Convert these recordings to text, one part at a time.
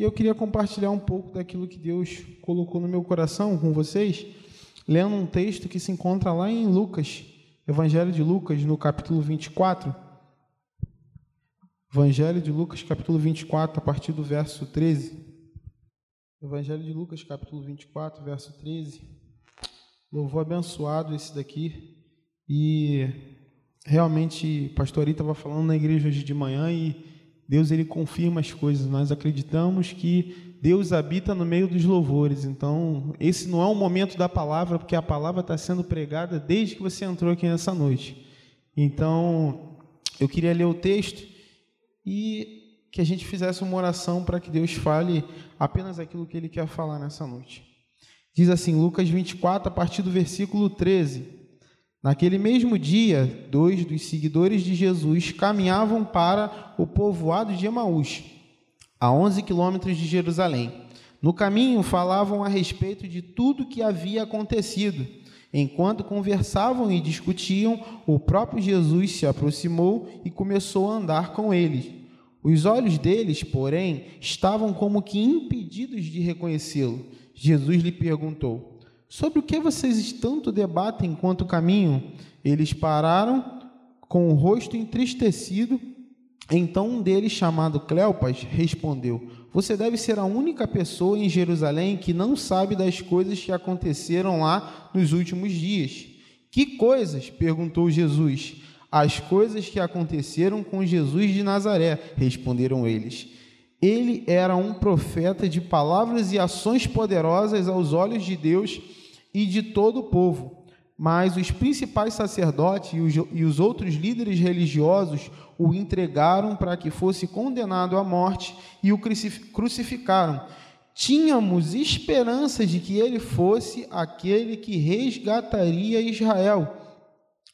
E eu queria compartilhar um pouco daquilo que Deus colocou no meu coração com vocês, lendo um texto que se encontra lá em Lucas, Evangelho de Lucas, no capítulo 24. Evangelho de Lucas, capítulo 24, a partir do verso 13. Evangelho de Lucas, capítulo 24, verso 13. Louvor abençoado esse daqui. E realmente, pastor Ari estava falando na igreja hoje de manhã e Deus ele confirma as coisas. Nós acreditamos que Deus habita no meio dos louvores. Então, esse não é um momento da palavra, porque a palavra está sendo pregada desde que você entrou aqui nessa noite. Então, eu queria ler o texto e que a gente fizesse uma oração para que Deus fale apenas aquilo que Ele quer falar nessa noite. Diz assim, Lucas 24, a partir do versículo 13. Naquele mesmo dia, dois dos seguidores de Jesus caminhavam para o povoado de Emaús, a 11 quilômetros de Jerusalém. No caminho, falavam a respeito de tudo que havia acontecido. Enquanto conversavam e discutiam, o próprio Jesus se aproximou e começou a andar com eles. Os olhos deles, porém, estavam como que impedidos de reconhecê-lo. Jesus lhe perguntou: Sobre o que vocês tanto debatem enquanto caminham? Eles pararam com o rosto entristecido. Então um deles, chamado Cleopas, respondeu: Você deve ser a única pessoa em Jerusalém que não sabe das coisas que aconteceram lá nos últimos dias. Que coisas? perguntou Jesus. As coisas que aconteceram com Jesus de Nazaré, responderam eles. Ele era um profeta de palavras e ações poderosas aos olhos de Deus e de todo o povo. Mas os principais sacerdotes e os, os outros líderes religiosos o entregaram para que fosse condenado à morte e o crucificaram. Tínhamos esperança de que ele fosse aquele que resgataria Israel.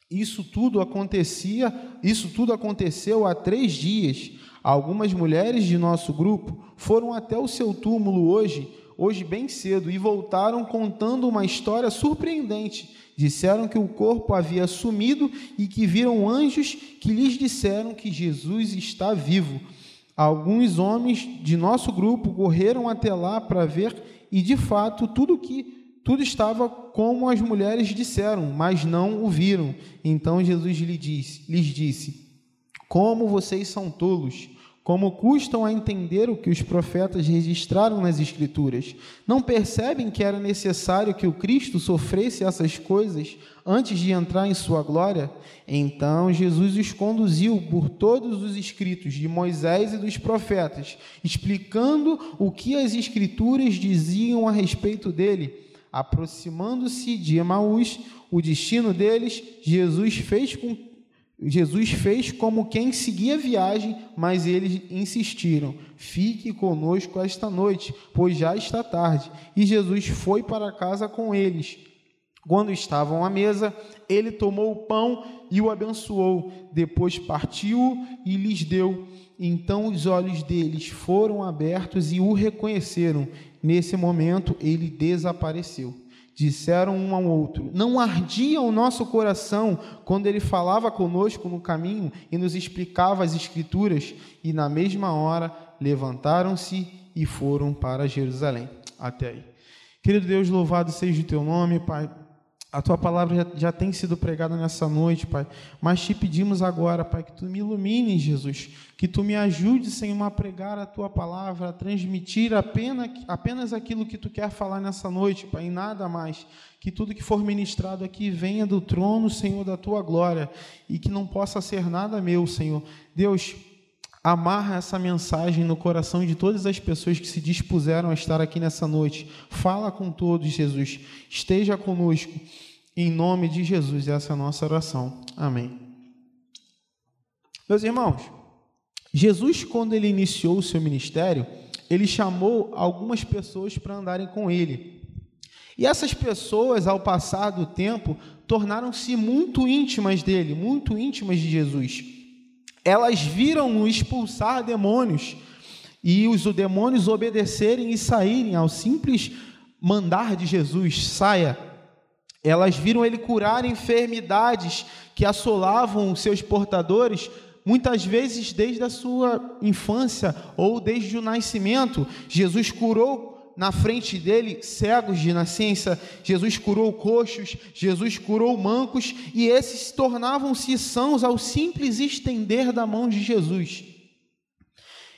Isso tudo acontecia, isso tudo aconteceu há três dias. Algumas mulheres de nosso grupo foram até o seu túmulo hoje hoje bem cedo e voltaram contando uma história surpreendente. Disseram que o corpo havia sumido e que viram anjos que lhes disseram que Jesus está vivo. Alguns homens de nosso grupo correram até lá para ver e de fato tudo que tudo estava como as mulheres disseram, mas não o viram. Então Jesus lhes disse, lhes disse: Como vocês são tolos! Como custam a entender o que os profetas registraram nas Escrituras. Não percebem que era necessário que o Cristo sofresse essas coisas antes de entrar em sua glória? Então Jesus os conduziu por todos os escritos de Moisés e dos profetas, explicando o que as Escrituras diziam a respeito dele. Aproximando-se de Emaús, o destino deles, Jesus fez com Jesus fez como quem seguia a viagem, mas eles insistiram: Fique conosco esta noite, pois já está tarde. E Jesus foi para casa com eles. Quando estavam à mesa, ele tomou o pão e o abençoou. Depois partiu e lhes deu. Então os olhos deles foram abertos e o reconheceram. Nesse momento, ele desapareceu disseram um ao outro: Não ardia o nosso coração quando ele falava conosco no caminho e nos explicava as Escrituras? E na mesma hora levantaram-se e foram para Jerusalém. Até aí. Querido Deus, louvado seja o teu nome, Pai. A tua palavra já, já, tem sido pregada nessa noite, Pai. Mas te pedimos agora, Pai, que tu me ilumine, Jesus. Que tu me ajude, Senhor, a pregar a tua palavra, a transmitir apenas, apenas aquilo que tu quer falar nessa noite, Pai, e nada mais. Que tudo que for ministrado aqui venha do trono, Senhor, da tua glória. E que não possa ser nada meu, Senhor. Deus, Amarra essa mensagem no coração de todas as pessoas que se dispuseram a estar aqui nessa noite. Fala com todos, Jesus. Esteja conosco. Em nome de Jesus, essa é a nossa oração. Amém. Meus irmãos, Jesus, quando ele iniciou o seu ministério, ele chamou algumas pessoas para andarem com ele. E essas pessoas, ao passar do tempo, tornaram-se muito íntimas dele, muito íntimas de Jesus elas viram-no expulsar demônios e os demônios obedecerem e saírem ao simples mandar de Jesus: saia. Elas viram ele curar enfermidades que assolavam os seus portadores, Muitas vezes, desde a sua infância ou desde o nascimento, Jesus curou na frente dele cegos de nascença, Jesus curou coxos, Jesus curou mancos, e esses tornavam-se sãos ao simples estender da mão de Jesus.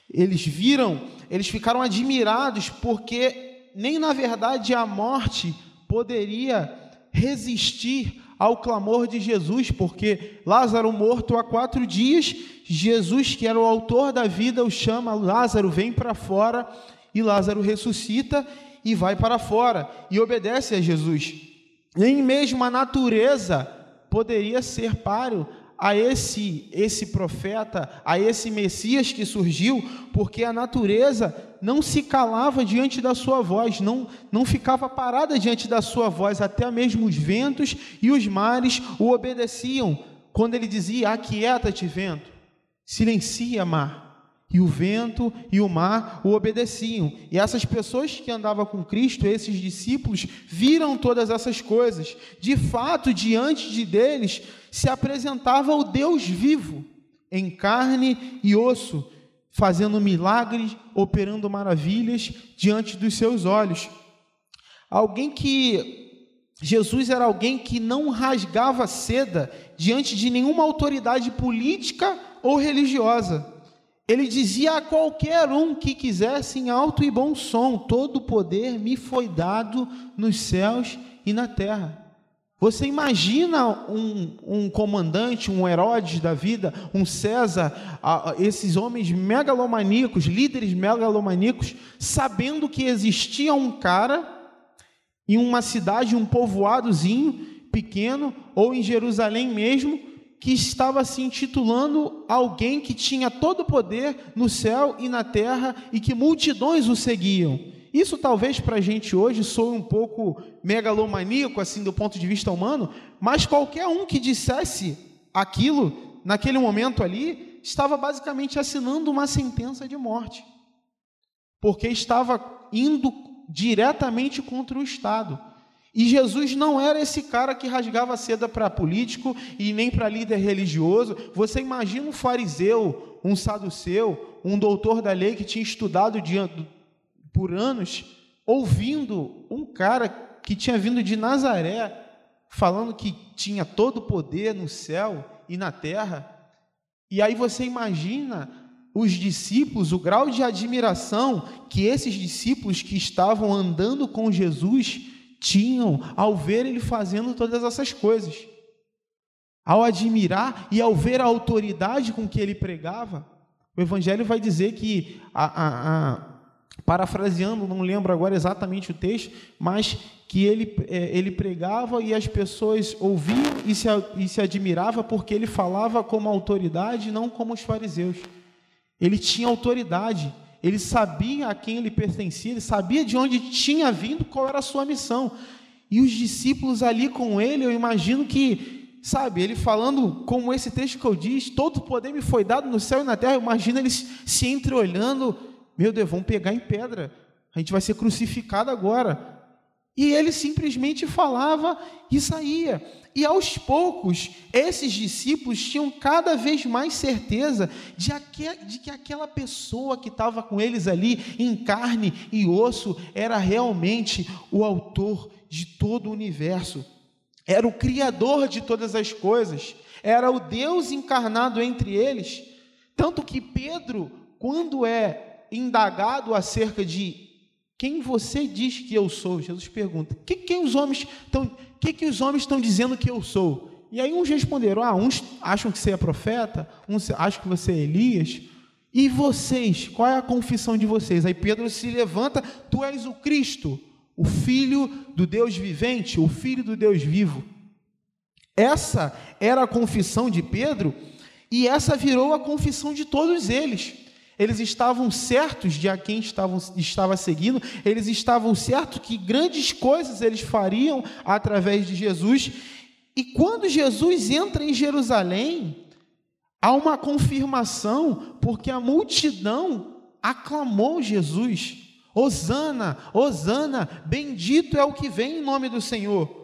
Eles viram, eles ficaram admirados, porque nem na verdade a morte poderia resistir ao clamor de Jesus, porque Lázaro morto há quatro dias, Jesus, que era o autor da vida, o chama, Lázaro vem para fora, e Lázaro ressuscita e vai para fora, e obedece a Jesus. Nem mesmo a natureza poderia ser páreo a esse esse profeta, a esse Messias que surgiu, porque a natureza não se calava diante da sua voz, não não ficava parada diante da sua voz, até mesmo os ventos e os mares o obedeciam. Quando ele dizia: "Aquieta-te, vento, silencia, mar", e o vento e o mar o obedeciam. E essas pessoas que andavam com Cristo, esses discípulos, viram todas essas coisas. De fato, diante de deles se apresentava o Deus vivo, em carne e osso, fazendo milagres, operando maravilhas diante dos seus olhos. Alguém que Jesus era alguém que não rasgava seda diante de nenhuma autoridade política ou religiosa. Ele dizia a qualquer um que quisesse em alto e bom som: Todo o poder me foi dado nos céus e na terra. Você imagina um, um comandante, um Herodes da vida, um César, esses homens megalomaníacos, líderes megalomaníacos, sabendo que existia um cara em uma cidade, um povoadozinho pequeno, ou em Jerusalém mesmo, que estava se intitulando alguém que tinha todo o poder no céu e na terra e que multidões o seguiam. Isso talvez para a gente hoje soe um pouco megalomaníaco, assim, do ponto de vista humano, mas qualquer um que dissesse aquilo, naquele momento ali, estava basicamente assinando uma sentença de morte, porque estava indo diretamente contra o Estado. E Jesus não era esse cara que rasgava seda para político e nem para líder religioso. Você imagina um fariseu, um saduceu, um doutor da lei que tinha estudado por anos, ouvindo um cara que tinha vindo de Nazaré, falando que tinha todo o poder no céu e na terra. E aí você imagina os discípulos, o grau de admiração que esses discípulos que estavam andando com Jesus tinham ao ver ele fazendo todas essas coisas. Ao admirar e ao ver a autoridade com que ele pregava, o Evangelho vai dizer que, a, a, a, parafraseando, não lembro agora exatamente o texto, mas que ele, é, ele pregava e as pessoas ouviam e se, e se admirava porque ele falava como autoridade, não como os fariseus. Ele tinha autoridade ele sabia a quem ele pertencia, ele sabia de onde tinha vindo, qual era a sua missão. E os discípulos ali com ele, eu imagino que, sabe, ele falando como esse texto que eu disse, todo poder me foi dado no céu e na terra, eu imagino eles se entreolhando, meu Deus, vão pegar em pedra, a gente vai ser crucificado agora. E ele simplesmente falava e saía. E aos poucos, esses discípulos tinham cada vez mais certeza de, de que aquela pessoa que estava com eles ali, em carne e osso, era realmente o autor de todo o universo, era o Criador de todas as coisas, era o Deus encarnado entre eles. Tanto que Pedro, quando é indagado acerca de quem você diz que eu sou? Jesus pergunta. Que os homens estão, que que os homens estão dizendo que eu sou? E aí uns responderam: "Ah, uns acham que você é profeta, uns acham que você é Elias. E vocês, qual é a confissão de vocês?" Aí Pedro se levanta: "Tu és o Cristo, o filho do Deus vivente, o filho do Deus vivo." Essa era a confissão de Pedro, e essa virou a confissão de todos eles. Eles estavam certos de a quem estavam, estava seguindo, eles estavam certos que grandes coisas eles fariam através de Jesus. E quando Jesus entra em Jerusalém, há uma confirmação, porque a multidão aclamou Jesus. Hosana, Hosana, bendito é o que vem em nome do Senhor.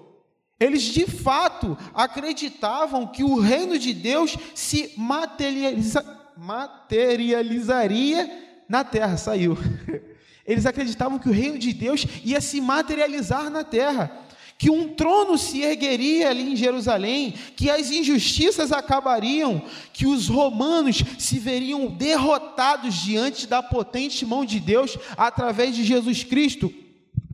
Eles de fato acreditavam que o reino de Deus se materializa, materializaria na terra. Saiu. Eles acreditavam que o reino de Deus ia se materializar na terra que um trono se ergueria ali em Jerusalém, que as injustiças acabariam, que os romanos se veriam derrotados diante da potente mão de Deus através de Jesus Cristo,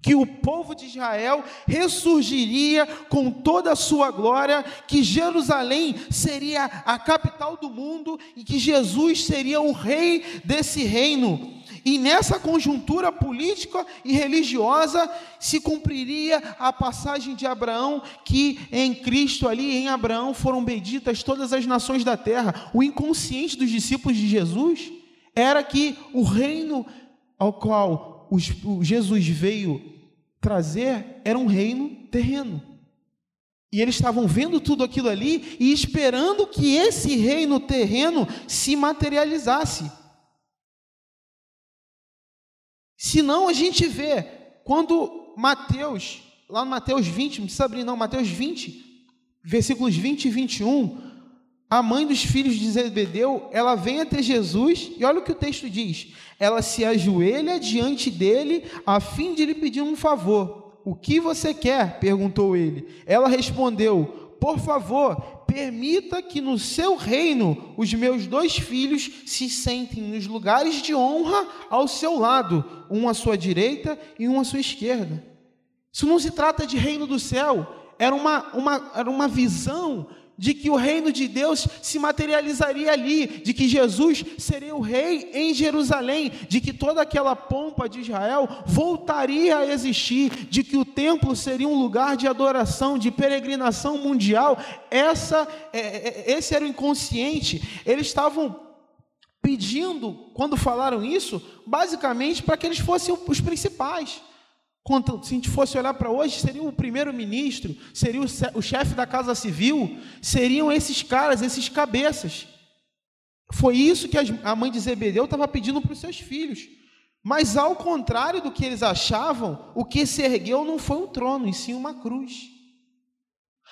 que o povo de Israel ressurgiria com toda a sua glória, que Jerusalém seria a capital do mundo e que Jesus seria o rei desse reino. E nessa conjuntura política e religiosa se cumpriria a passagem de Abraão, que em Cristo, ali em Abraão, foram benditas todas as nações da terra. O inconsciente dos discípulos de Jesus era que o reino ao qual Jesus veio trazer era um reino terreno. E eles estavam vendo tudo aquilo ali e esperando que esse reino terreno se materializasse. Senão a gente vê, quando Mateus, lá no Mateus 20, não precisa abrir não, Mateus 20, versículos 20 e 21, a mãe dos filhos de Zebedeu, ela vem até Jesus, e olha o que o texto diz, ela se ajoelha diante dele, a fim de lhe pedir um favor, o que você quer? perguntou ele, ela respondeu, por favor, permita que no seu reino os meus dois filhos se sentem nos lugares de honra ao seu lado, um à sua direita e um à sua esquerda. Isso não se trata de reino do céu, era uma, uma, era uma visão de que o reino de Deus se materializaria ali, de que Jesus seria o rei em Jerusalém, de que toda aquela pompa de Israel voltaria a existir, de que o templo seria um lugar de adoração, de peregrinação mundial. Essa, é, é, esse era o inconsciente. Eles estavam pedindo, quando falaram isso, basicamente para que eles fossem os principais. Se a gente fosse olhar para hoje, seria o primeiro-ministro, seria o chefe da Casa Civil, seriam esses caras, esses cabeças. Foi isso que a mãe de Zebedeu estava pedindo para os seus filhos. Mas ao contrário do que eles achavam, o que se ergueu não foi um trono, e sim uma cruz.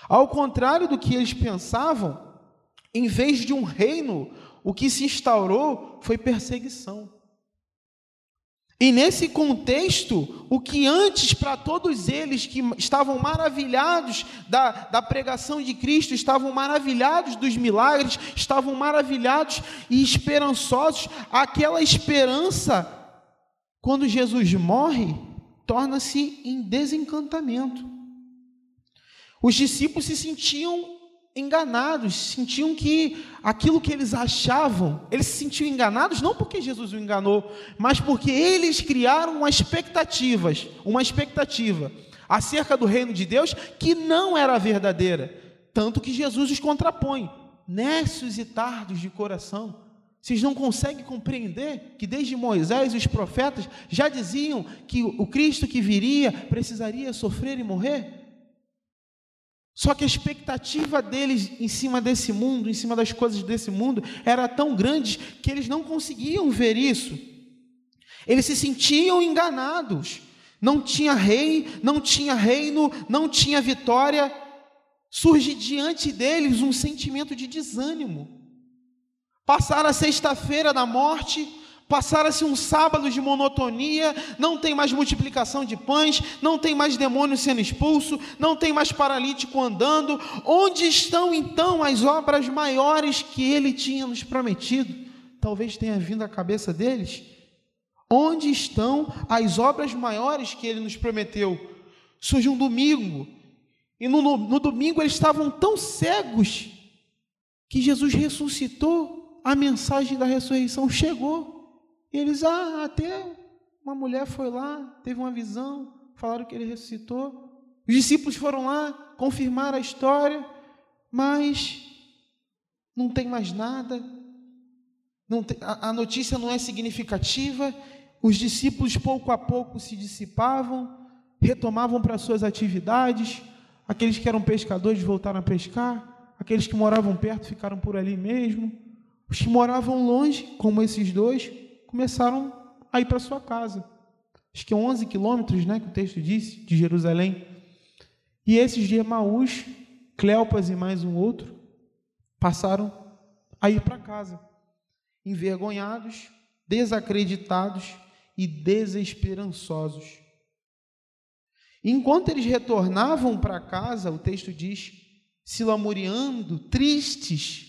Ao contrário do que eles pensavam, em vez de um reino, o que se instaurou foi perseguição. E nesse contexto, o que antes para todos eles que estavam maravilhados da, da pregação de Cristo, estavam maravilhados dos milagres, estavam maravilhados e esperançosos, aquela esperança, quando Jesus morre, torna-se em desencantamento. Os discípulos se sentiam enganados, sentiam que aquilo que eles achavam, eles se sentiam enganados não porque Jesus o enganou, mas porque eles criaram uma expectativas, uma expectativa acerca do reino de Deus que não era verdadeira, tanto que Jesus os contrapõe, nécios e tardos de coração. Vocês não conseguem compreender que desde Moisés os profetas já diziam que o Cristo que viria precisaria sofrer e morrer? Só que a expectativa deles em cima desse mundo, em cima das coisas desse mundo, era tão grande que eles não conseguiam ver isso. Eles se sentiam enganados. Não tinha rei, não tinha reino, não tinha vitória. Surge diante deles um sentimento de desânimo. Passaram a sexta-feira da morte, Passara-se um sábado de monotonia, não tem mais multiplicação de pães, não tem mais demônio sendo expulso, não tem mais paralítico andando. Onde estão então as obras maiores que ele tinha nos prometido? Talvez tenha vindo à cabeça deles. Onde estão as obras maiores que ele nos prometeu? Surge um domingo, e no, no, no domingo eles estavam tão cegos que Jesus ressuscitou, a mensagem da ressurreição chegou. E eles, ah, até uma mulher foi lá, teve uma visão, falaram que ele ressuscitou. Os discípulos foram lá, confirmar a história, mas não tem mais nada, tem, a, a notícia não é significativa. Os discípulos, pouco a pouco, se dissipavam, retomavam para suas atividades. Aqueles que eram pescadores voltaram a pescar, aqueles que moravam perto ficaram por ali mesmo. Os que moravam longe, como esses dois, começaram a ir para sua casa. Acho que 11 quilômetros, né, que o texto disse, de Jerusalém. E esses de Emaús, Cleopas e mais um outro, passaram a ir para casa, envergonhados, desacreditados e desesperançosos. Enquanto eles retornavam para casa, o texto diz, se lamuriando, tristes,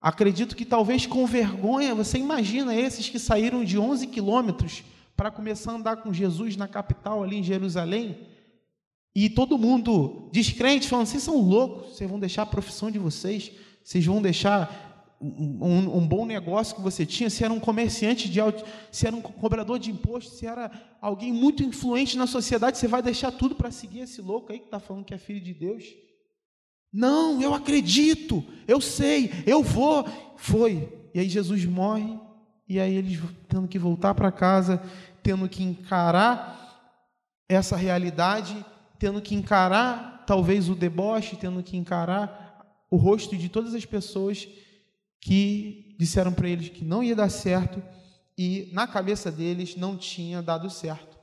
acredito que talvez com vergonha, você imagina esses que saíram de 11 quilômetros para começar a andar com Jesus na capital, ali em Jerusalém, e todo mundo descrente, falando: vocês são loucos, vocês vão deixar a profissão de vocês, vocês vão deixar um, um, bom negócio que você tinha, se era um comerciante, de, se era um cobrador de imposto, se era alguém muito influente na sociedade, você vai deixar tudo para seguir esse louco aí que está falando que é filho de Deus? Não, eu acredito, eu sei, eu vou. Foi. E aí Jesus morre, e aí eles tendo que voltar para casa, tendo que encarar essa realidade, tendo que encarar talvez o deboche, tendo que encarar o rosto de todas as pessoas que disseram para eles que não ia dar certo e na cabeça deles não tinha dado certo.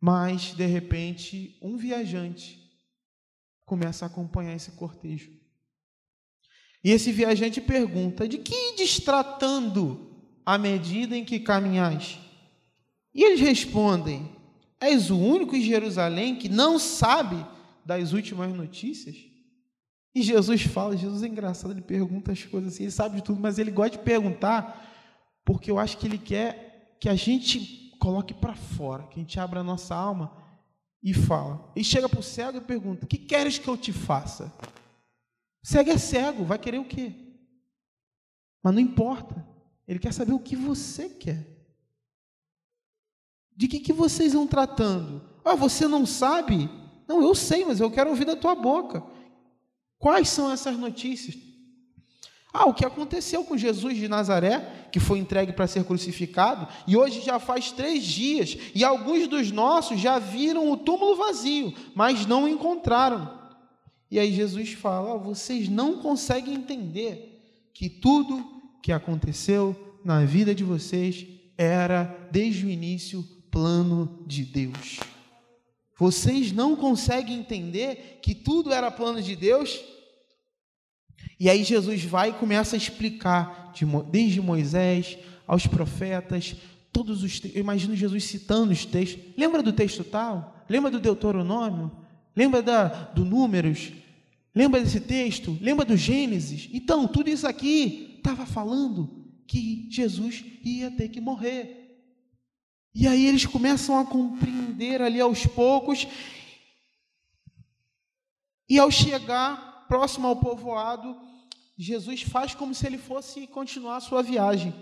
Mas, de repente, um viajante começa a acompanhar esse cortejo. E esse viajante pergunta: De que destratando à medida em que caminhais? E eles respondem: És o único em Jerusalém que não sabe das últimas notícias? E Jesus fala, Jesus é engraçado, ele pergunta as coisas assim, ele sabe de tudo, mas ele gosta de perguntar, porque eu acho que ele quer que a gente coloque para fora, que a gente abra a nossa alma e fala. E chega para o cego e pergunta: que queres que eu te faça? O cego é cego, vai querer o quê? Mas não importa, ele quer saber o que você quer. De que, que vocês vão tratando? Ah, você não sabe? Não, eu sei, mas eu quero ouvir da tua boca. Quais são essas notícias? Ah, o que aconteceu com Jesus de Nazaré, que foi entregue para ser crucificado, e hoje já faz três dias, e alguns dos nossos já viram o túmulo vazio, mas não o encontraram. E aí Jesus fala: oh, vocês não conseguem entender que tudo que aconteceu na vida de vocês era, desde o início, plano de Deus. Vocês não conseguem entender que tudo era plano de Deus? E aí Jesus vai e começa a explicar, desde Moisés aos profetas, todos os eu imagino Jesus citando os textos. Lembra do texto tal? Lembra do Deuteronômio? Lembra da, do Números? Lembra desse texto? Lembra do Gênesis? Então, tudo isso aqui estava falando que Jesus ia ter que morrer. E aí eles começam a compreender ali aos poucos. E ao chegar próximo ao povoado, Jesus faz como se ele fosse continuar a sua viagem.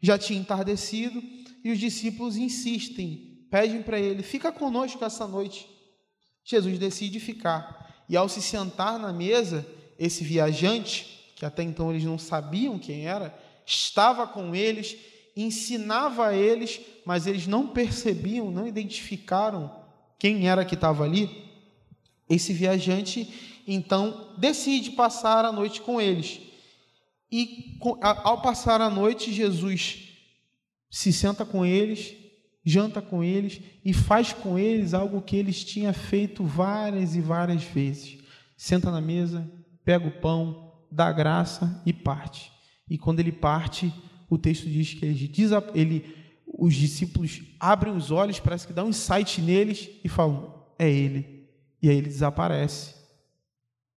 Já tinha entardecido e os discípulos insistem, pedem para ele: fica conosco essa noite. Jesus decide ficar. E ao se sentar na mesa, esse viajante, que até então eles não sabiam quem era, estava com eles ensinava a eles, mas eles não percebiam, não identificaram quem era que estava ali. Esse viajante então decide passar a noite com eles. E ao passar a noite, Jesus se senta com eles, janta com eles e faz com eles algo que eles tinham feito várias e várias vezes. Senta na mesa, pega o pão, dá graça e parte. E quando ele parte, o texto diz que ele, ele, os discípulos abrem os olhos, parece que dá um insight neles e falam: é ele. E aí ele desaparece.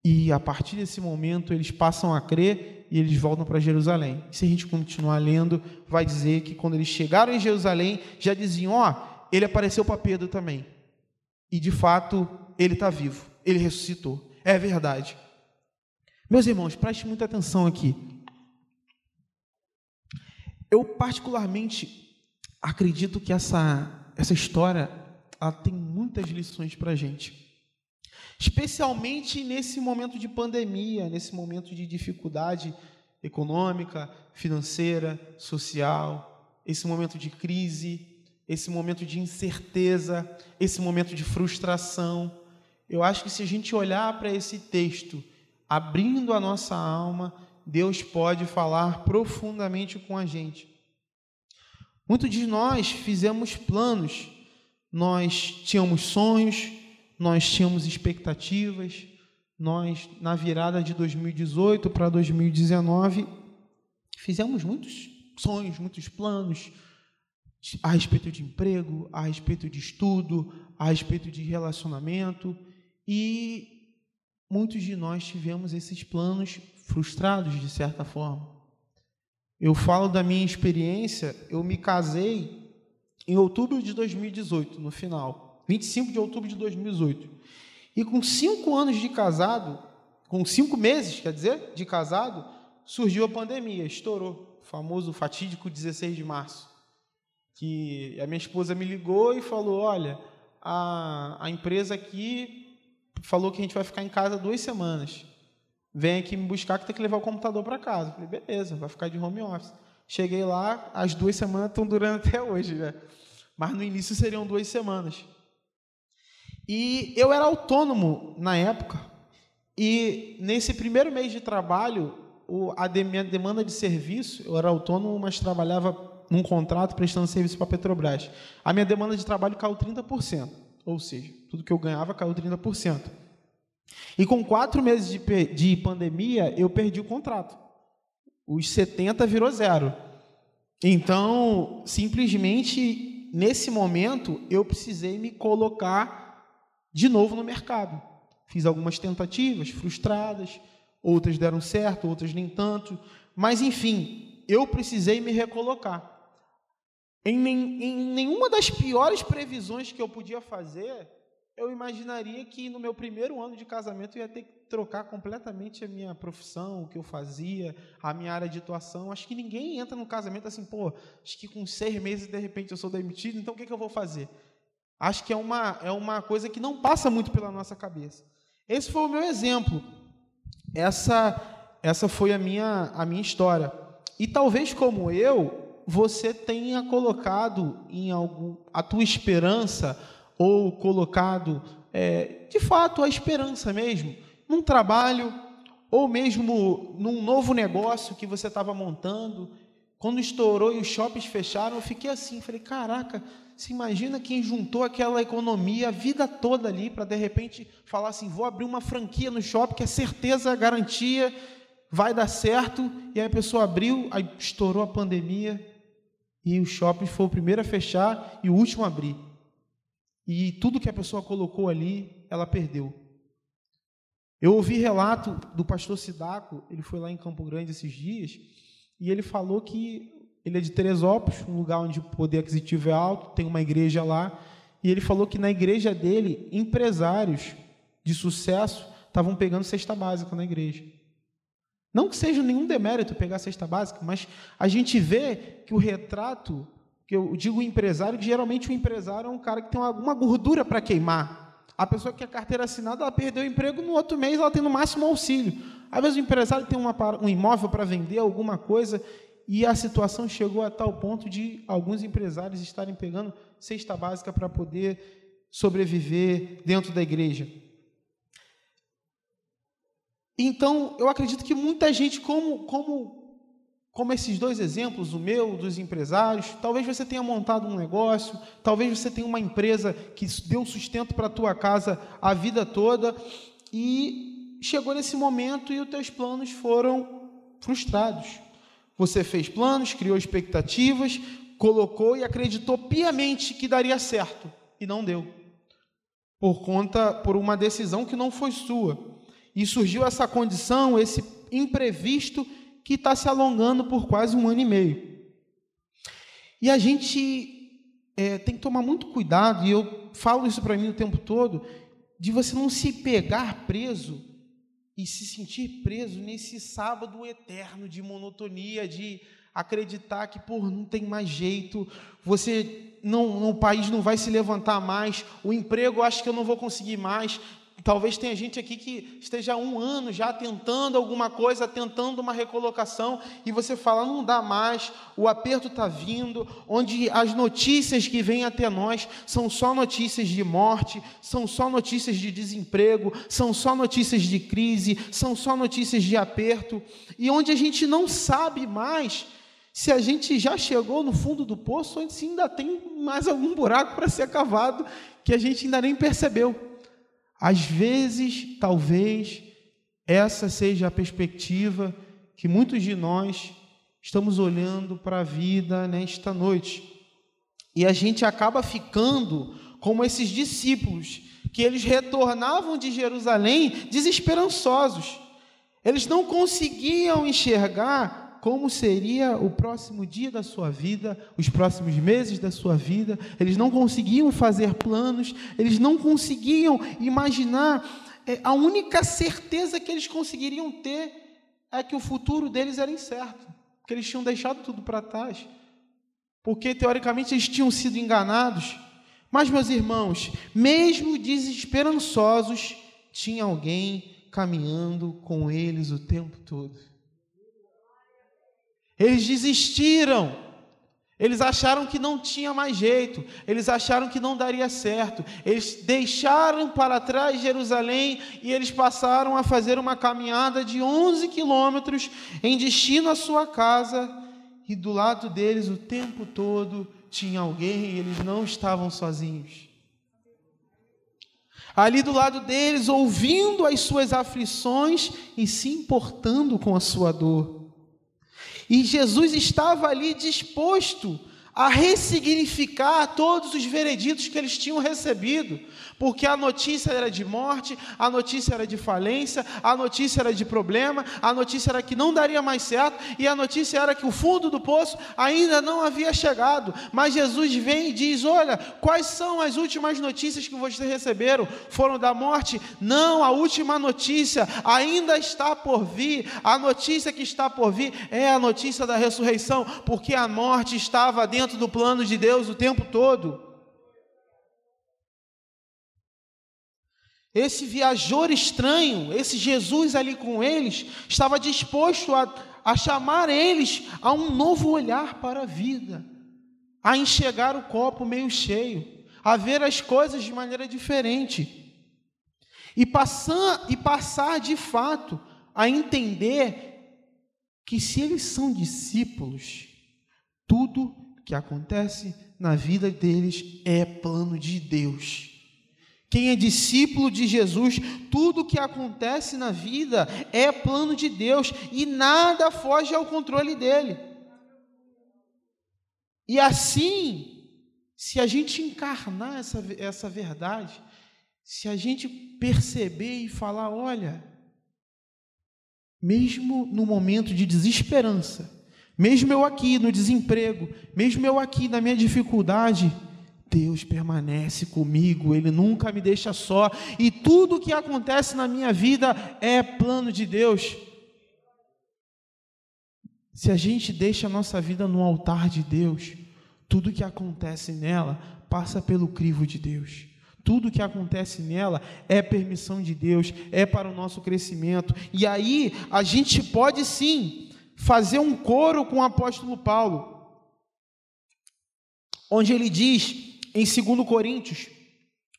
E a partir desse momento eles passam a crer e eles voltam para Jerusalém. Se a gente continuar lendo, vai dizer que quando eles chegaram em Jerusalém, já diziam: ó, oh, ele apareceu para Pedro também. E de fato, ele está vivo, ele ressuscitou. É verdade. Meus irmãos, preste muita atenção aqui. Eu particularmente acredito que essa, essa história ela tem muitas lições para a gente. Especialmente nesse momento de pandemia, nesse momento de dificuldade econômica, financeira, social, esse momento de crise, esse momento de incerteza, esse momento de frustração. Eu acho que se a gente olhar para esse texto, abrindo a nossa alma, Deus pode falar profundamente com a gente. Muitos de nós fizemos planos, nós tínhamos sonhos, nós tínhamos expectativas, nós, na virada de 2018 para 2019, fizemos muitos sonhos, muitos planos a respeito de emprego, a respeito de estudo, a respeito de relacionamento, e muitos de nós tivemos esses planos frustrados, de certa forma. Eu falo da minha experiência, eu me casei em outubro de 2018, no final, 25 de outubro de 2018. E com cinco anos de casado, com cinco meses, quer dizer, de casado, surgiu a pandemia, estourou, o famoso fatídico 16 de março. Que a minha esposa me ligou e falou: Olha, a, a empresa aqui falou que a gente vai ficar em casa duas semanas. Vem aqui me buscar que tem que levar o computador para casa. falei: Beleza, vai ficar de home office. Cheguei lá, as duas semanas estão durando até hoje, né? Mas no início seriam duas semanas. E eu era autônomo na época, e nesse primeiro mês de trabalho, a minha demanda de serviço, eu era autônomo, mas trabalhava num contrato prestando serviço para a Petrobras. A minha demanda de trabalho caiu 30%, ou seja, tudo que eu ganhava caiu 30%. E com quatro meses de, de pandemia, eu perdi o contrato. Os 70 virou zero. Então, simplesmente, nesse momento, eu precisei me colocar de novo no mercado. Fiz algumas tentativas frustradas, outras deram certo, outras nem tanto, mas enfim, eu precisei me recolocar. Em, em nenhuma das piores previsões que eu podia fazer, eu imaginaria que no meu primeiro ano de casamento eu ia ter que trocar completamente a minha profissão, o que eu fazia, a minha área de atuação. Acho que ninguém entra no casamento assim, pô, acho que com seis meses de repente eu sou demitido, então o que, que eu vou fazer? Acho que é uma, é uma coisa que não passa muito pela nossa cabeça. Esse foi o meu exemplo. Essa, essa foi a minha, a minha história. E talvez como eu, você tenha colocado em algum a tua esperança ou colocado é, de fato a esperança mesmo num trabalho ou mesmo num novo negócio que você estava montando. Quando estourou e os shoppings fecharam, eu fiquei assim, falei, caraca, se imagina quem juntou aquela economia a vida toda ali para de repente falar assim: vou abrir uma franquia no shopping que é certeza, garantia, vai dar certo. E aí a pessoa abriu, aí estourou a pandemia e o shopping foi o primeiro a fechar e o último a abrir. E tudo que a pessoa colocou ali, ela perdeu. Eu ouvi relato do pastor Sidaco, ele foi lá em Campo Grande esses dias, e ele falou que ele é de Teresópolis, um lugar onde o poder aquisitivo é alto, tem uma igreja lá. E ele falou que na igreja dele, empresários de sucesso estavam pegando cesta básica na igreja. Não que seja nenhum demérito pegar cesta básica, mas a gente vê que o retrato, que eu digo empresário, que geralmente o empresário é um cara que tem alguma gordura para queimar. A pessoa que é carteira assinada, ela perdeu o emprego, no outro mês ela tem no máximo auxílio. Às vezes o empresário tem uma, um imóvel para vender, alguma coisa, e a situação chegou a tal ponto de alguns empresários estarem pegando cesta básica para poder sobreviver dentro da igreja. Então, eu acredito que muita gente, como, como, como esses dois exemplos, o meu, dos empresários, talvez você tenha montado um negócio, talvez você tenha uma empresa que deu sustento para a tua casa a vida toda, e chegou nesse momento e os teus planos foram frustrados. Você fez planos, criou expectativas, colocou e acreditou piamente que daria certo e não deu. Por conta por uma decisão que não foi sua. E surgiu essa condição, esse imprevisto que está se alongando por quase um ano e meio. E a gente é, tem que tomar muito cuidado, e eu falo isso para mim o tempo todo, de você não se pegar preso e se sentir preso nesse sábado eterno de monotonia, de acreditar que por não tem mais jeito, você não, o país não vai se levantar mais, o emprego acho que eu não vou conseguir mais, Talvez tenha gente aqui que esteja há um ano já tentando alguma coisa, tentando uma recolocação, e você fala, não dá mais, o aperto está vindo, onde as notícias que vêm até nós são só notícias de morte, são só notícias de desemprego, são só notícias de crise, são só notícias de aperto, e onde a gente não sabe mais se a gente já chegou no fundo do poço, ou se ainda tem mais algum buraco para ser cavado que a gente ainda nem percebeu. Às vezes, talvez, essa seja a perspectiva que muitos de nós estamos olhando para a vida nesta noite. E a gente acaba ficando como esses discípulos, que eles retornavam de Jerusalém desesperançosos. Eles não conseguiam enxergar como seria o próximo dia da sua vida, os próximos meses da sua vida. Eles não conseguiam fazer planos, eles não conseguiam imaginar é, a única certeza que eles conseguiriam ter é que o futuro deles era incerto, que eles tinham deixado tudo para trás, porque teoricamente eles tinham sido enganados. Mas, meus irmãos, mesmo desesperançosos, tinha alguém caminhando com eles o tempo todo. Eles desistiram eles acharam que não tinha mais jeito, eles acharam que não daria certo. Eles deixaram para trás Jerusalém e eles passaram a fazer uma caminhada de 11 quilômetros em destino à sua casa. E do lado deles o tempo todo tinha alguém e eles não estavam sozinhos. Ali do lado deles, ouvindo as suas aflições e se importando com a sua dor. E Jesus estava ali disposto a ressignificar todos os vereditos que eles tinham recebido, porque a notícia era de morte, a notícia era de falência, a notícia era de problema, a notícia era que não daria mais certo, e a notícia era que o fundo do poço ainda não havia chegado. Mas Jesus vem e diz: Olha, quais são as últimas notícias que vocês receberam? Foram da morte? Não, a última notícia ainda está por vir. A notícia que está por vir é a notícia da ressurreição, porque a morte estava dentro do plano de Deus o tempo todo. Esse viajor estranho, esse Jesus ali com eles, estava disposto a, a chamar eles a um novo olhar para a vida, a enxergar o copo meio cheio, a ver as coisas de maneira diferente e e passar de fato a entender que se eles são discípulos, tudo que acontece na vida deles é plano de Deus. Quem é discípulo de Jesus, tudo que acontece na vida é plano de Deus e nada foge ao controle dele. E assim, se a gente encarnar essa, essa verdade, se a gente perceber e falar: olha, mesmo no momento de desesperança, mesmo eu aqui no desemprego, mesmo eu aqui na minha dificuldade, Deus permanece comigo, Ele nunca me deixa só, e tudo que acontece na minha vida é plano de Deus. Se a gente deixa a nossa vida no altar de Deus, tudo que acontece nela passa pelo crivo de Deus. Tudo que acontece nela é permissão de Deus, é para o nosso crescimento. E aí a gente pode sim fazer um coro com o apóstolo Paulo, onde ele diz em 2 Coríntios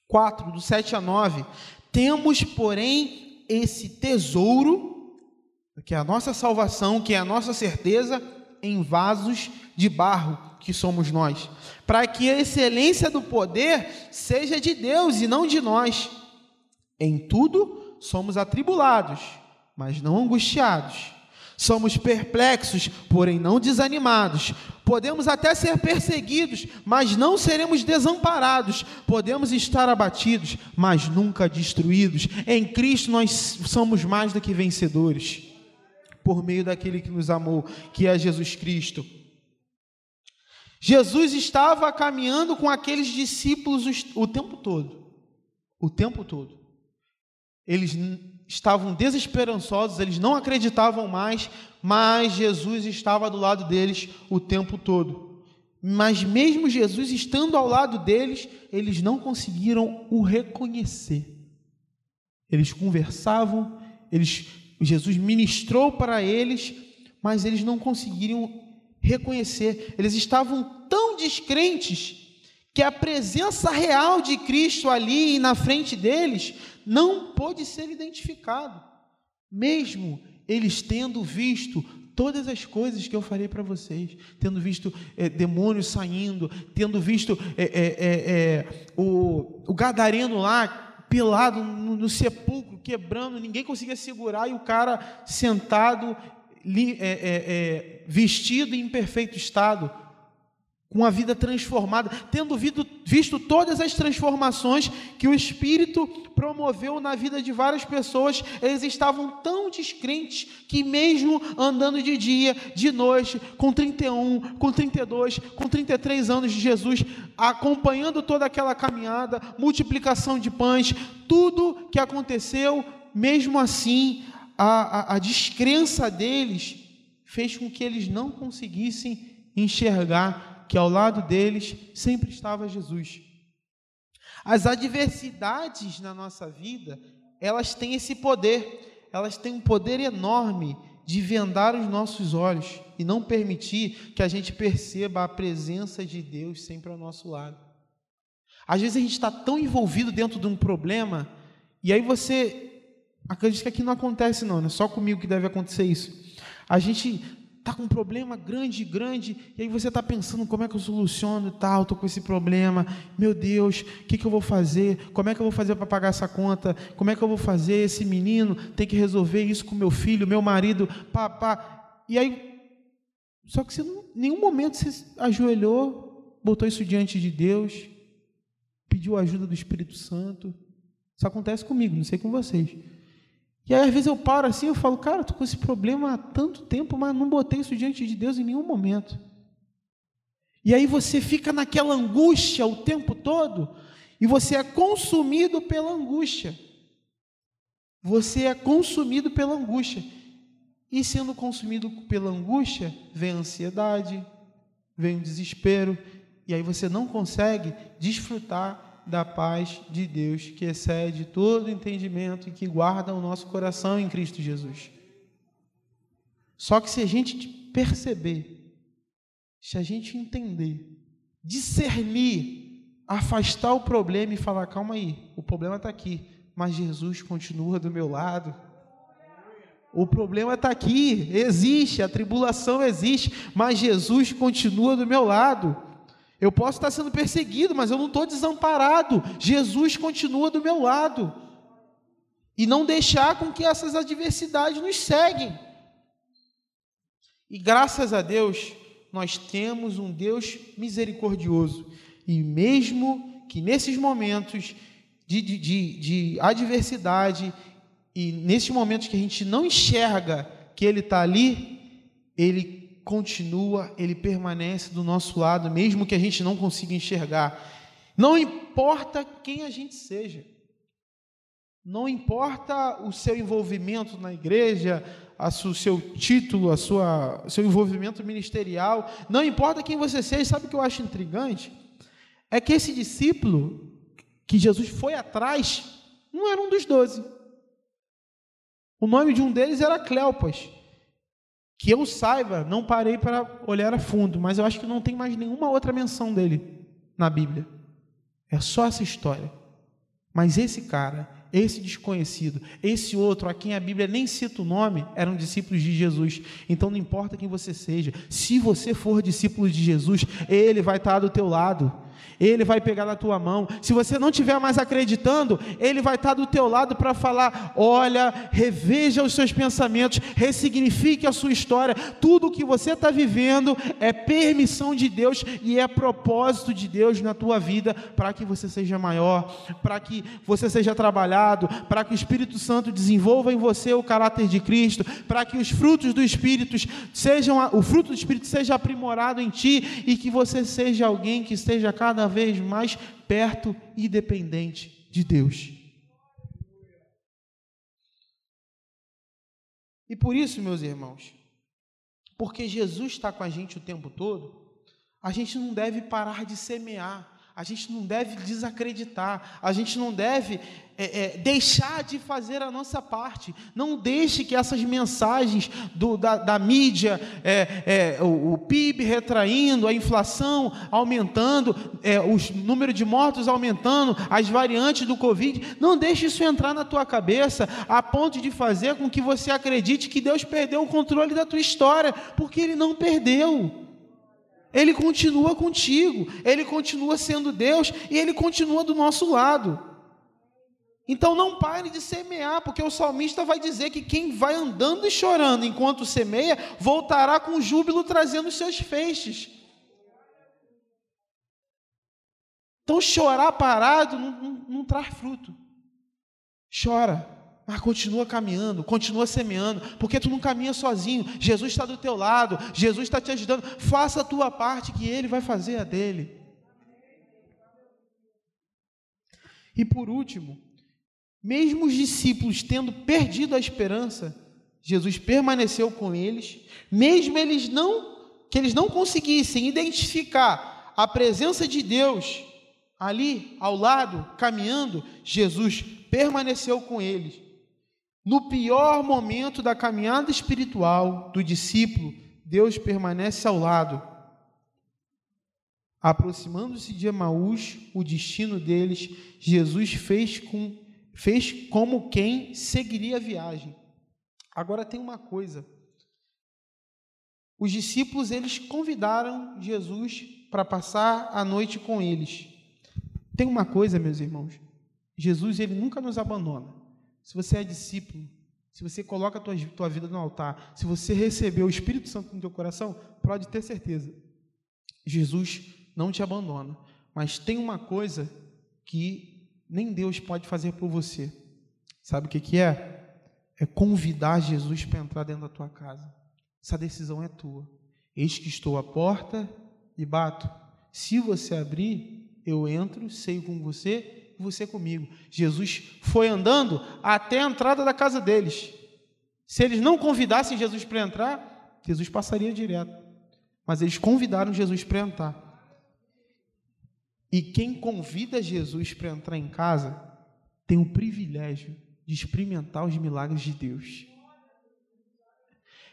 4, do 7 a 9, temos, porém, esse tesouro, que é a nossa salvação, que é a nossa certeza, em vasos de barro, que somos nós, para que a excelência do poder seja de Deus e não de nós. Em tudo somos atribulados, mas não angustiados Somos perplexos, porém não desanimados. Podemos até ser perseguidos, mas não seremos desamparados. Podemos estar abatidos, mas nunca destruídos. Em Cristo nós somos mais do que vencedores, por meio daquele que nos amou, que é Jesus Cristo. Jesus estava caminhando com aqueles discípulos o tempo todo. O tempo todo. Eles estavam desesperançosos, eles não acreditavam mais, mas Jesus estava do lado deles o tempo todo. Mas mesmo Jesus estando ao lado deles, eles não conseguiram o reconhecer. Eles conversavam, eles, Jesus ministrou para eles, mas eles não conseguiram reconhecer. Eles estavam tão descrentes que a presença real de Cristo ali na frente deles não pôde ser identificado, mesmo eles tendo visto todas as coisas que eu falei para vocês, tendo visto é, demônios saindo, tendo visto é, é, o, o gadareno lá pelado no, no sepulcro, quebrando, ninguém conseguia segurar, e o cara sentado, li, vestido em perfeito estado, com a vida transformada, tendo visto, visto todas as transformações que o Espírito promoveu na vida de várias pessoas, eles estavam tão descrentes que, mesmo andando de dia, de noite, com 31, com 32, com 33 anos de Jesus, acompanhando toda aquela caminhada, multiplicação de pães, tudo que aconteceu, mesmo assim, a, a, a descrença deles fez com que eles não conseguissem enxergar que ao lado deles sempre estava Jesus. As adversidades na nossa vida, elas têm esse poder, elas têm um poder enorme de vendar os nossos olhos e não permitir que a gente perceba a presença de Deus sempre ao nosso lado. Às vezes a gente está tão envolvido dentro de um problema, e aí você acredita que aqui não acontece, não, não é só comigo que deve acontecer isso. A gente está com um problema grande, grande, e aí você está pensando como é que eu soluciono tal, estou com esse problema, meu Deus, o que, que eu vou fazer? Como é que eu vou fazer para pagar essa conta? Como é que eu vou fazer? Esse menino tem que resolver isso com meu filho, meu marido, pá, pá. E aí, só que você não, em nenhum momento você ajoelhou, botou isso diante de Deus, pediu a ajuda do Espírito Santo. Isso acontece comigo, não sei com vocês. E aí, às vezes, eu paro assim eu falo, cara, estou com esse problema há tanto tempo, mas não botei isso diante de Deus em nenhum momento. E aí você fica naquela angústia o tempo todo, e você é consumido pela angústia. Você é consumido pela angústia. E sendo consumido pela angústia, vem a ansiedade, vem o desespero, e aí você não consegue desfrutar da paz de Deus que excede todo entendimento e que guarda o nosso coração em Cristo Jesus. Só que se a gente perceber, se a gente entender, discernir, afastar o problema e falar: calma aí, o problema está aqui, mas Jesus continua do meu lado. O problema está aqui, existe, a tribulação existe, mas Jesus continua do meu lado. Eu posso estar sendo perseguido, mas eu não estou desamparado. Jesus continua do meu lado. E não deixar com que essas adversidades nos seguem. E graças a Deus, nós temos um Deus misericordioso. E mesmo que nesses momentos de, de, de, de adversidade, e nesses momentos que a gente não enxerga que Ele está ali, Ele continua, ele permanece do nosso lado, mesmo que a gente não consiga enxergar. Não importa quem a gente seja, não importa o seu envolvimento na igreja, o seu título, a sua, seu envolvimento ministerial, não importa quem você seja, sabe o que eu acho intrigante? É que esse discípulo que Jesus foi atrás não era um dos doze. O nome de um deles era Cleopas. Que eu saiba, não parei para olhar a fundo, mas eu acho que não tem mais nenhuma outra menção dele na Bíblia. É só essa história. Mas esse cara, esse desconhecido, esse outro a quem a Bíblia nem cita o nome, eram discípulos de Jesus. Então não importa quem você seja, se você for discípulo de Jesus, ele vai estar do teu lado. Ele vai pegar na tua mão. Se você não estiver mais acreditando, Ele vai estar do teu lado para falar: olha, reveja os seus pensamentos, ressignifique a sua história. Tudo o que você está vivendo é permissão de Deus e é propósito de Deus na tua vida para que você seja maior, para que você seja trabalhado, para que o Espírito Santo desenvolva em você o caráter de Cristo, para que os frutos do Espírito sejam, o fruto do Espírito seja aprimorado em ti e que você seja alguém que esteja cada vez mais perto e dependente de Deus. E por isso, meus irmãos, porque Jesus está com a gente o tempo todo, a gente não deve parar de semear, a gente não deve desacreditar, a gente não deve é, é, deixar de fazer a nossa parte. Não deixe que essas mensagens do, da, da, mídia, é, é o, o, PIB retraindo, a inflação aumentando, é, os número de mortos aumentando, as variantes do Covid, não deixe isso entrar na tua cabeça a ponto de fazer com que você acredite que Deus perdeu o controle da tua história, porque Ele não perdeu. Ele continua contigo, Ele continua sendo Deus e Ele continua do nosso lado. Então não pare de semear, porque o salmista vai dizer que quem vai andando e chorando enquanto semeia, voltará com júbilo trazendo os seus feixes. Então chorar parado não, não, não traz fruto. Chora, mas continua caminhando, continua semeando, porque tu não caminha sozinho. Jesus está do teu lado, Jesus está te ajudando. Faça a tua parte, que Ele vai fazer a dele. E por último, mesmo os discípulos tendo perdido a esperança, Jesus permaneceu com eles, mesmo eles não que eles não conseguissem identificar a presença de Deus ali ao lado, caminhando, Jesus permaneceu com eles. No pior momento da caminhada espiritual do discípulo, Deus permanece ao lado. Aproximando-se de Emaús, o destino deles, Jesus fez com fez como quem seguiria a viagem. Agora tem uma coisa. Os discípulos eles convidaram Jesus para passar a noite com eles. Tem uma coisa, meus irmãos. Jesus ele nunca nos abandona. Se você é discípulo, se você coloca a tua, tua vida no altar, se você recebeu o Espírito Santo no teu coração, pode ter certeza. Jesus não te abandona. Mas tem uma coisa que nem Deus pode fazer por você. Sabe o que, que é? É convidar Jesus para entrar dentro da tua casa. Essa decisão é tua. Eis que estou à porta e bato. Se você abrir, eu entro, sei com você e você comigo. Jesus foi andando até a entrada da casa deles. Se eles não convidassem Jesus para entrar, Jesus passaria direto. Mas eles convidaram Jesus para entrar. E quem convida Jesus para entrar em casa tem o privilégio de experimentar os milagres de Deus.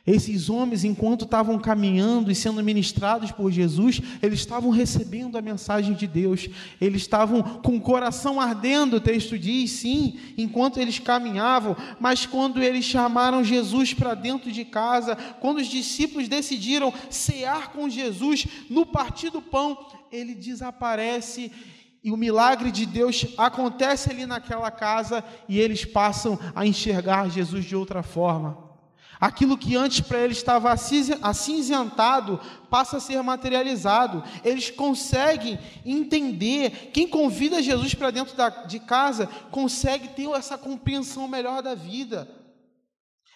Esses homens, enquanto estavam caminhando e sendo ministrados por Jesus, eles estavam recebendo a mensagem de Deus, eles estavam com o coração ardendo, o texto diz, sim, enquanto eles caminhavam, mas quando eles chamaram Jesus para dentro de casa, quando os discípulos decidiram cear com Jesus no partir do pão, ele desaparece e o milagre de Deus acontece ali naquela casa e eles passam a enxergar Jesus de outra forma. Aquilo que antes para eles estava acinzentado passa a ser materializado. Eles conseguem entender. Quem convida Jesus para dentro da, de casa consegue ter essa compreensão melhor da vida.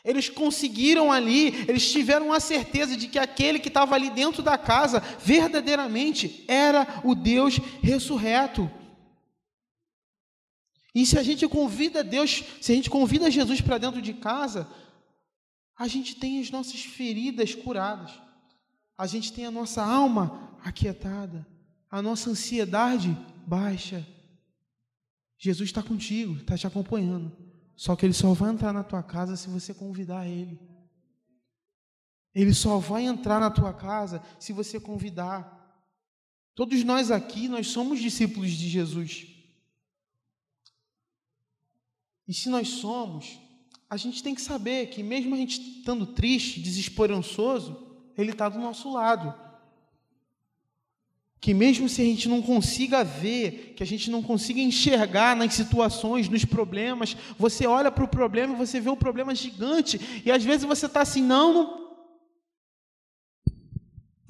Eles conseguiram ali, eles tiveram a certeza de que aquele que estava ali dentro da casa verdadeiramente era o Deus ressurreto. E se a gente convida Deus, se a gente convida Jesus para dentro de casa, a gente tem as nossas feridas curadas, a gente tem a nossa alma aquietada, a nossa ansiedade baixa. Jesus está contigo, está te acompanhando. Só que ele só vai entrar na tua casa se você convidar ele. Ele só vai entrar na tua casa se você convidar. Todos nós aqui, nós somos discípulos de Jesus. E se nós somos, a gente tem que saber que, mesmo a gente estando triste, desesperançoso, Ele está do nosso lado. Que, mesmo se a gente não consiga ver, que a gente não consiga enxergar nas situações, nos problemas, você olha para o problema e você vê o problema gigante, e às vezes você está assim, não, não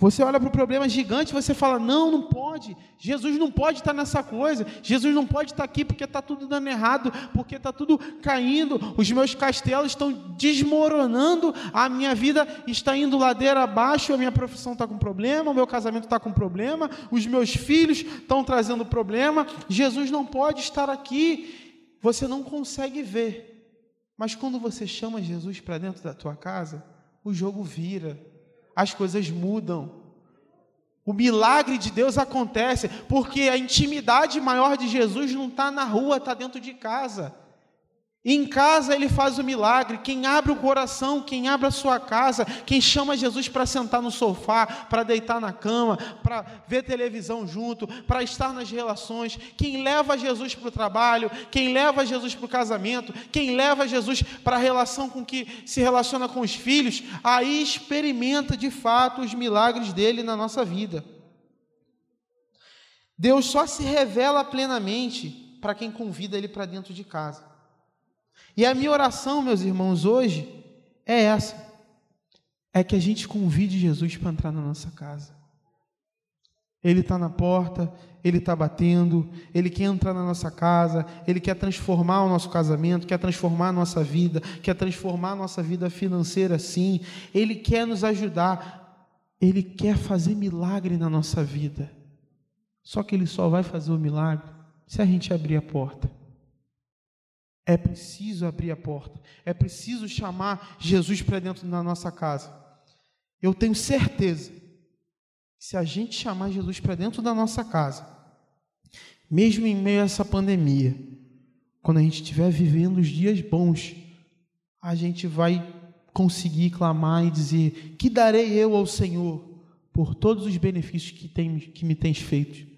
você olha para o problema gigante você fala: não, não pode. Jesus não pode estar nessa coisa. Jesus não pode estar aqui porque está tudo dando errado, porque está tudo caindo. Os meus castelos estão desmoronando. A minha vida está indo ladeira abaixo. A minha profissão está com problema. O meu casamento está com problema. Os meus filhos estão trazendo problema. Jesus não pode estar aqui. Você não consegue ver. Mas quando você chama Jesus para dentro da tua casa, o jogo vira as coisas mudam. O milagre de Deus acontece porque a intimidade maior de Jesus não está na rua, está dentro de casa. Em casa ele faz o milagre. Quem abre o coração, quem abre a sua casa, quem chama Jesus para sentar no sofá, para deitar na cama, para ver televisão junto, para estar nas relações, quem leva Jesus para o trabalho, quem leva Jesus para o casamento, quem leva Jesus para a relação com que se relaciona com os filhos, aí experimenta de fato os milagres dele na nossa vida. Deus só se revela plenamente para quem convida ele para dentro de casa. E a minha oração, meus irmãos, hoje é essa: é que a gente convide Jesus para entrar na nossa casa. Ele está na porta, ele está batendo, ele quer entrar na nossa casa, ele quer transformar o nosso casamento, quer transformar a nossa vida, quer transformar a nossa vida financeira, sim. Ele quer nos ajudar, ele quer fazer milagre na nossa vida. Só que ele só vai fazer o milagre se a gente abrir a porta. É preciso abrir a porta, é preciso chamar Jesus para dentro da nossa casa. Eu tenho certeza se a gente chamar Jesus para dentro da nossa casa, mesmo em meio a essa pandemia, quando a gente estiver vivendo os dias bons, a gente vai conseguir clamar e dizer: Que darei eu ao Senhor por todos os benefícios que, tem, que me tens feito?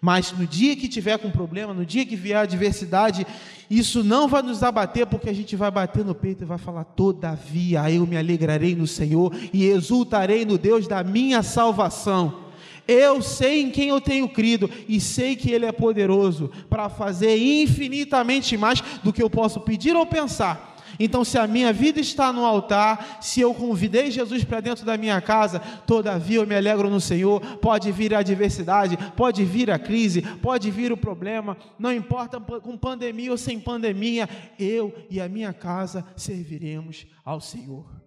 Mas no dia que tiver com problema, no dia que vier adversidade, isso não vai nos abater, porque a gente vai bater no peito e vai falar: Todavia eu me alegrarei no Senhor e exultarei no Deus da minha salvação. Eu sei em quem eu tenho crido e sei que Ele é poderoso para fazer infinitamente mais do que eu posso pedir ou pensar então, se a minha vida está no altar, se eu convidei Jesus para dentro da minha casa, todavia eu me alegro no Senhor. Pode vir a adversidade, pode vir a crise, pode vir o problema, não importa com pandemia ou sem pandemia, eu e a minha casa serviremos ao Senhor.